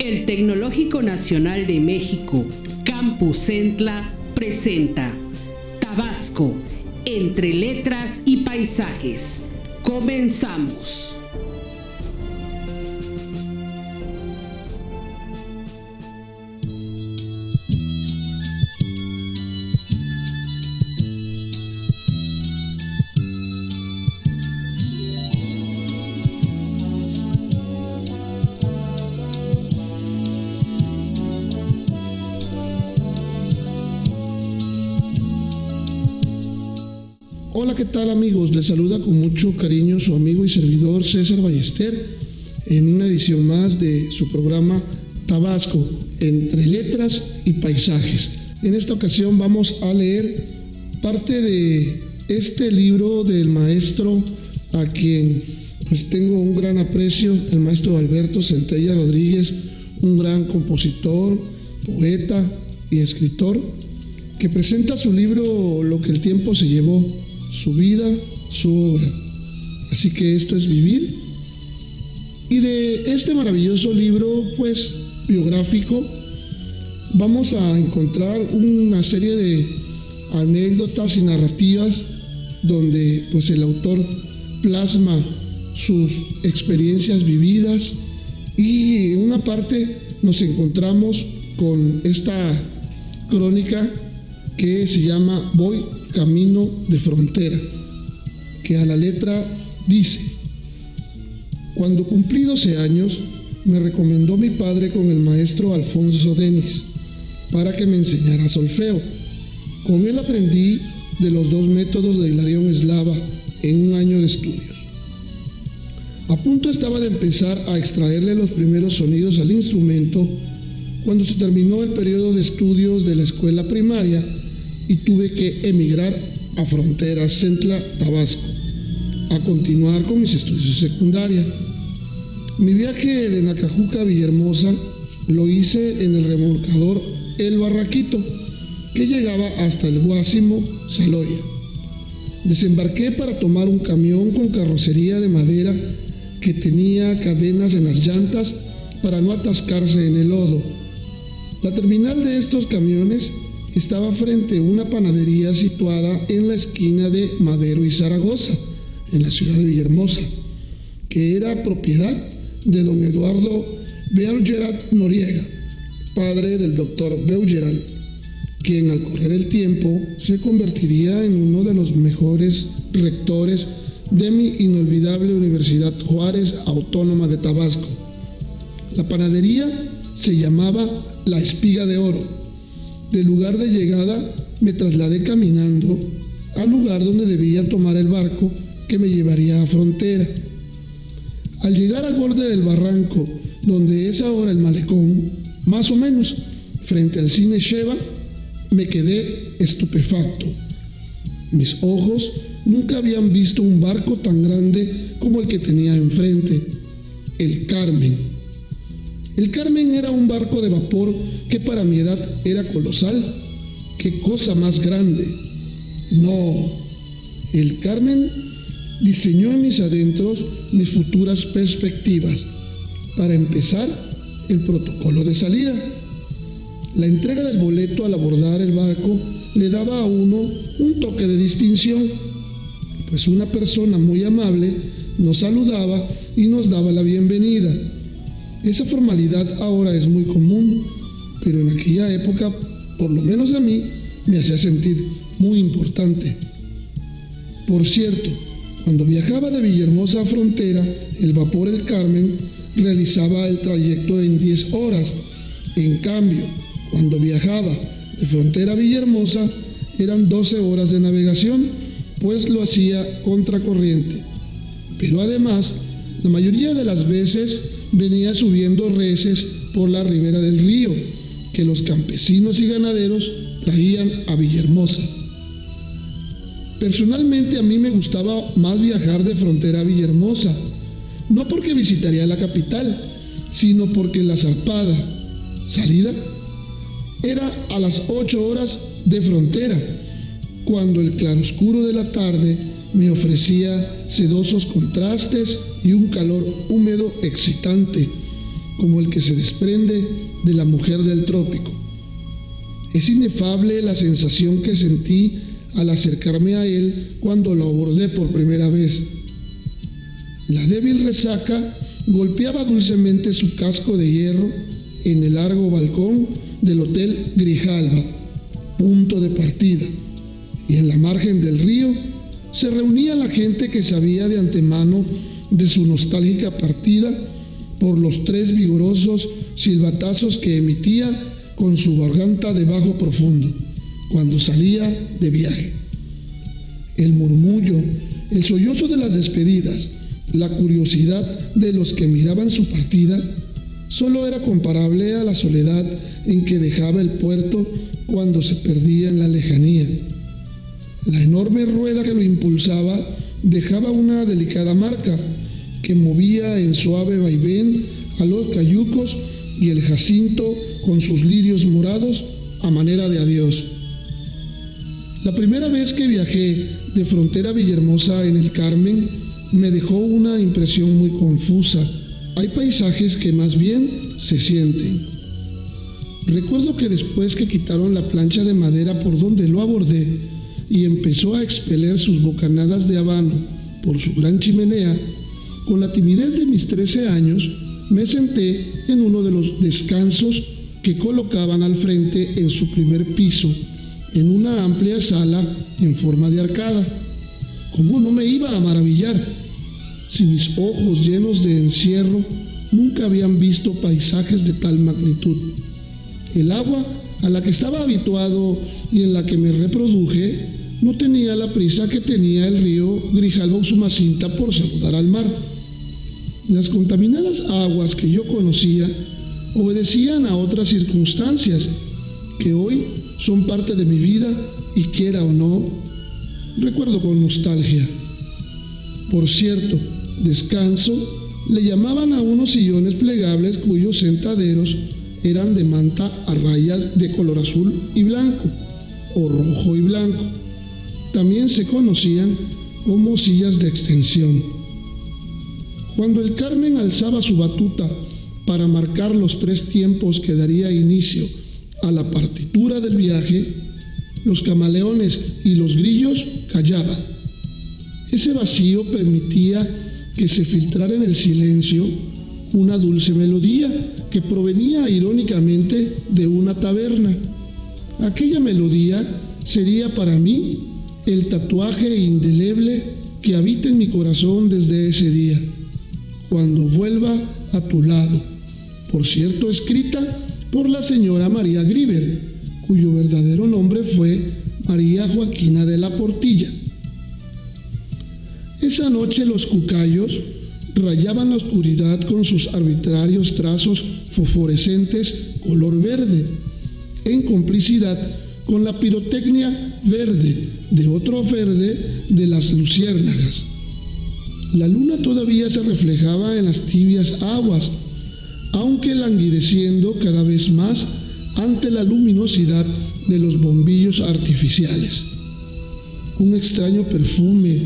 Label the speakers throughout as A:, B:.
A: El Tecnológico Nacional de México, Campus Centla, presenta Tabasco, entre letras y paisajes. Comenzamos.
B: Hola, ¿qué tal amigos? Les saluda con mucho cariño su amigo y servidor César Ballester en una edición más de su programa Tabasco, entre letras y paisajes. En esta ocasión vamos a leer parte de este libro del maestro a quien pues tengo un gran aprecio, el maestro Alberto Centella Rodríguez, un gran compositor, poeta y escritor, que presenta su libro Lo que el tiempo se llevó, su vida, su obra. Así que esto es vivir. Y de este maravilloso libro, pues, biográfico, vamos a encontrar una serie de anécdotas y narrativas donde pues el autor plasma sus experiencias vividas y en una parte nos encontramos con esta crónica que se llama Voy camino de frontera, que a la letra dice, cuando cumplí 12 años, me recomendó mi padre con el maestro Alfonso Denis para que me enseñara solfeo. Con él aprendí de los dos métodos de Hilarión Eslava en un año de estudios. A punto estaba de empezar a extraerle los primeros sonidos al instrumento cuando se terminó el periodo de estudios de la escuela primaria y tuve que emigrar a Frontera Centla, Tabasco, a continuar con mis estudios de secundaria. Mi viaje de Nacajuca Villahermosa lo hice en el remolcador El Barraquito, que llegaba hasta el Guásimo, Saloya. Desembarqué para tomar un camión con carrocería de madera que tenía cadenas en las llantas para no atascarse en el lodo. La terminal de estos camiones estaba frente a una panadería situada en la esquina de Madero y Zaragoza, en la ciudad de Villahermosa, que era propiedad de don Eduardo Beulgerat Noriega, padre del doctor Beulgerat, quien al correr el tiempo se convertiría en uno de los mejores rectores de mi inolvidable Universidad Juárez Autónoma de Tabasco. La panadería se llamaba La Espiga de Oro del lugar de llegada me trasladé caminando al lugar donde debía tomar el barco que me llevaría a frontera. Al llegar al borde del barranco, donde es ahora el malecón, más o menos frente al cine Sheva, me quedé estupefacto. Mis ojos nunca habían visto un barco tan grande como el que tenía enfrente, el Carmen el Carmen era un barco de vapor que para mi edad era colosal. ¡Qué cosa más grande! No, el Carmen diseñó en mis adentros mis futuras perspectivas. Para empezar, el protocolo de salida. La entrega del boleto al abordar el barco le daba a uno un toque de distinción, pues una persona muy amable nos saludaba y nos daba la bienvenida esa formalidad ahora es muy común, pero en aquella época, por lo menos a mí, me hacía sentir muy importante. Por cierto, cuando viajaba de Villahermosa a Frontera, el vapor El Carmen realizaba el trayecto en 10 horas. En cambio, cuando viajaba de Frontera a Villahermosa, eran 12 horas de navegación, pues lo hacía contracorriente. Pero además, la mayoría de las veces venía subiendo reses por la ribera del río que los campesinos y ganaderos traían a Villahermosa. Personalmente a mí me gustaba más viajar de frontera a Villahermosa, no porque visitaría la capital, sino porque la zarpada, salida, era a las 8 horas de frontera, cuando el claroscuro de la tarde me ofrecía sedosos contrastes y un calor húmedo excitante, como el que se desprende de la mujer del trópico. Es inefable la sensación que sentí al acercarme a él cuando lo abordé por primera vez. La débil resaca golpeaba dulcemente su casco de hierro en el largo balcón del Hotel Grijalva, punto de partida, y en la margen del río se reunía la gente que sabía de antemano de su nostálgica partida por los tres vigorosos silbatazos que emitía con su garganta de bajo profundo cuando salía de viaje. El murmullo, el sollozo de las despedidas, la curiosidad de los que miraban su partida, solo era comparable a la soledad en que dejaba el puerto cuando se perdía en la lejanía. La enorme rueda que lo impulsaba dejaba una delicada marca que movía en suave vaivén a los cayucos y el jacinto con sus lirios morados a manera de adiós. La primera vez que viajé de frontera Villahermosa en el Carmen me dejó una impresión muy confusa. Hay paisajes que más bien se sienten. Recuerdo que después que quitaron la plancha de madera por donde lo abordé y empezó a expeler sus bocanadas de habano por su gran chimenea, con la timidez de mis 13 años, me senté en uno de los descansos que colocaban al frente en su primer piso, en una amplia sala en forma de arcada. ¿Cómo no me iba a maravillar si mis ojos llenos de encierro nunca habían visto paisajes de tal magnitud? El agua a la que estaba habituado y en la que me reproduje no tenía la prisa que tenía el río Grijalva Usumacinta por saludar al mar. Las contaminadas aguas que yo conocía obedecían a otras circunstancias que hoy son parte de mi vida y quiera o no, recuerdo con nostalgia. Por cierto, descanso le llamaban a unos sillones plegables cuyos sentaderos eran de manta a rayas de color azul y blanco o rojo y blanco. También se conocían como sillas de extensión. Cuando el Carmen alzaba su batuta para marcar los tres tiempos que daría inicio a la partitura del viaje, los camaleones y los grillos callaban. Ese vacío permitía que se filtrara en el silencio una dulce melodía que provenía irónicamente de una taberna. Aquella melodía sería para mí el tatuaje indeleble que habita en mi corazón desde ese día, cuando vuelva a tu lado, por cierto escrita por la señora María Griver, cuyo verdadero nombre fue María Joaquina de la Portilla. Esa noche los cucayos rayaban la oscuridad con sus arbitrarios trazos fosforescentes color verde, en complicidad con la pirotecnia verde de otro verde de las luciérnagas. La luna todavía se reflejaba en las tibias aguas, aunque languideciendo cada vez más ante la luminosidad de los bombillos artificiales. Un extraño perfume,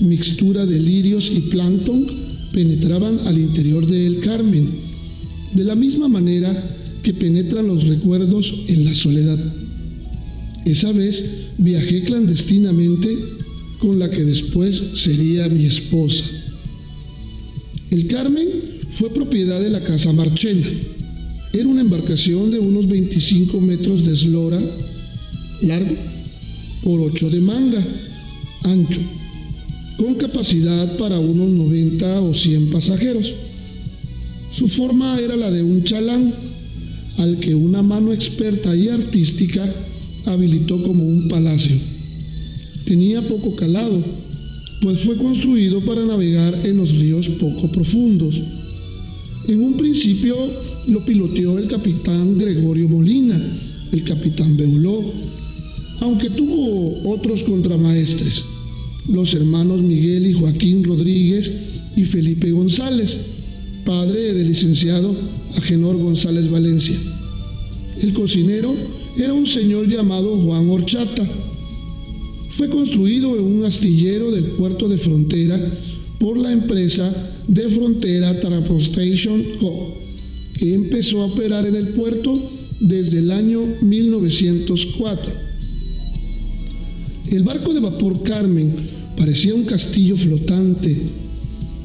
B: mixtura de lirios y plancton penetraban al interior de El Carmen, de la misma manera que penetran los recuerdos en la soledad. Esa vez viajé clandestinamente con la que después sería mi esposa. El Carmen fue propiedad de la Casa Marchena. Era una embarcación de unos 25 metros de eslora largo por 8 de manga ancho con capacidad para unos 90 o 100 pasajeros. Su forma era la de un chalán, al que una mano experta y artística habilitó como un palacio. Tenía poco calado, pues fue construido para navegar en los ríos poco profundos. En un principio lo piloteó el capitán Gregorio Molina, el capitán Beuló, aunque tuvo otros contramaestres los hermanos Miguel y Joaquín Rodríguez y Felipe González, padre del licenciado Agenor González Valencia. El cocinero era un señor llamado Juan Horchata. Fue construido en un astillero del puerto de frontera por la empresa de frontera Transportation Co. que empezó a operar en el puerto desde el año 1904. El barco de vapor Carmen parecía un castillo flotante.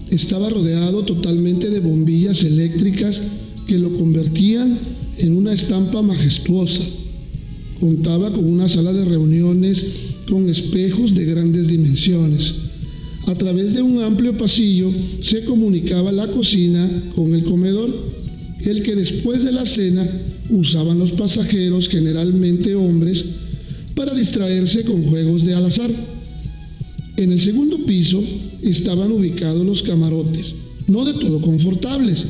B: Estaba rodeado totalmente de bombillas eléctricas que lo convertían en una estampa majestuosa. Contaba con una sala de reuniones con espejos de grandes dimensiones. A través de un amplio pasillo se comunicaba la cocina con el comedor, el que después de la cena usaban los pasajeros, generalmente hombres, para distraerse con juegos de al azar. En el segundo piso estaban ubicados los camarotes, no de todo confortables,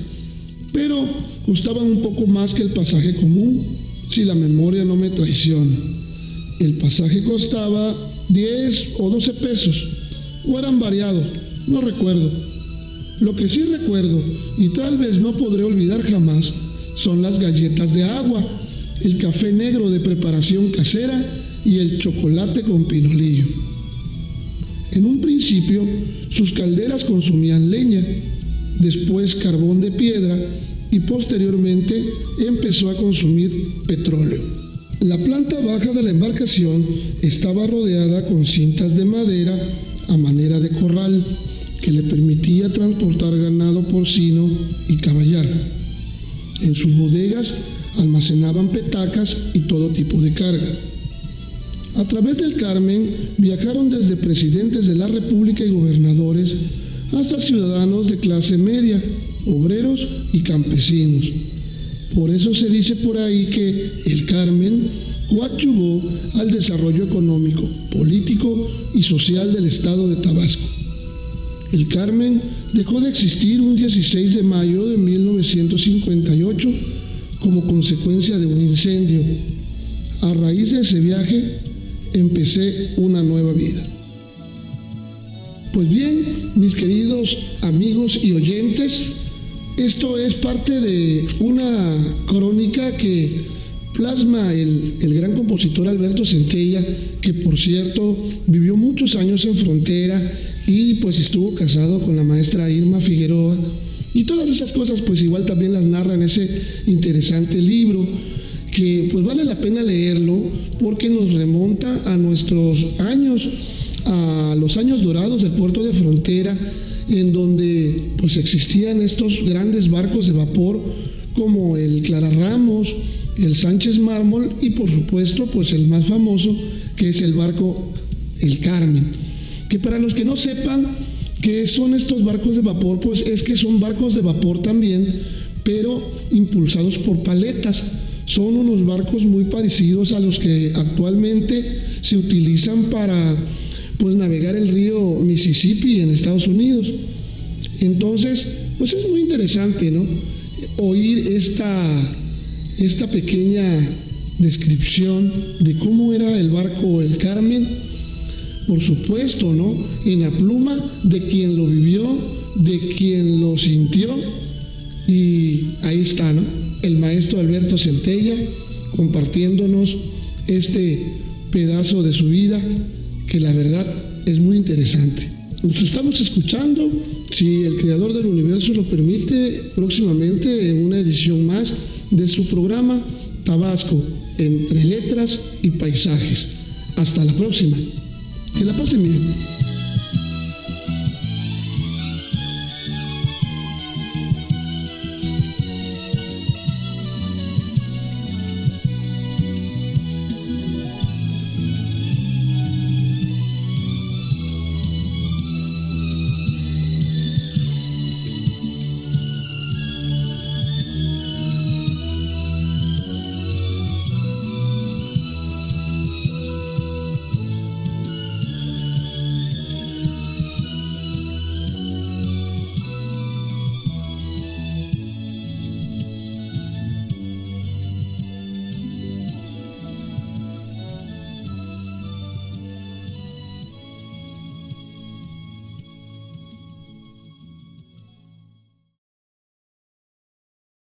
B: pero costaban un poco más que el pasaje común, si la memoria no me traiciona. El pasaje costaba 10 o 12 pesos, o eran variados, no recuerdo. Lo que sí recuerdo, y tal vez no podré olvidar jamás, son las galletas de agua, el café negro de preparación casera y el chocolate con pinolillo. En un principio, sus calderas consumían leña, después carbón de piedra y posteriormente empezó a consumir petróleo. La planta baja de la embarcación estaba rodeada con cintas de madera a manera de corral que le permitía transportar ganado porcino y caballar. En sus bodegas almacenaban petacas y todo tipo de carga. A través del Carmen viajaron desde presidentes de la República y gobernadores hasta ciudadanos de clase media, obreros y campesinos. Por eso se dice por ahí que el Carmen coadyuvó al desarrollo económico, político y social del estado de Tabasco. El Carmen dejó de existir un 16 de mayo de 1958 como consecuencia de un incendio. A raíz de ese viaje empecé una nueva vida. Pues bien, mis queridos amigos y oyentes, esto es parte de una crónica que plasma el, el, gran compositor Alberto Centella, que por cierto vivió muchos años en frontera y pues estuvo casado con la maestra Irma Figueroa. Y todas esas cosas pues igual también las narra en ese interesante libro que pues vale la pena leerlo porque nos remonta a nuestros años, a los años dorados del puerto de frontera, en donde pues existían estos grandes barcos de vapor como el Clara Ramos, el Sánchez Mármol y por supuesto pues el más famoso que es el barco el Carmen. Que para los que no sepan qué son estos barcos de vapor, pues es que son barcos de vapor también, pero impulsados por paletas. Son unos barcos muy parecidos a los que actualmente se utilizan para pues navegar el río Mississippi en Estados Unidos. Entonces, pues es muy interesante, ¿no? Oír esta, esta pequeña descripción de cómo era el barco El Carmen, por supuesto, ¿no? En la pluma de quien lo vivió, de quien lo sintió, y ahí está, ¿no? El maestro Alberto Centella compartiéndonos este pedazo de su vida que la verdad es muy interesante. Nos estamos escuchando, si el creador del universo lo permite, próximamente en una edición más de su programa Tabasco, entre letras y paisajes. Hasta la próxima. Que la pasen bien.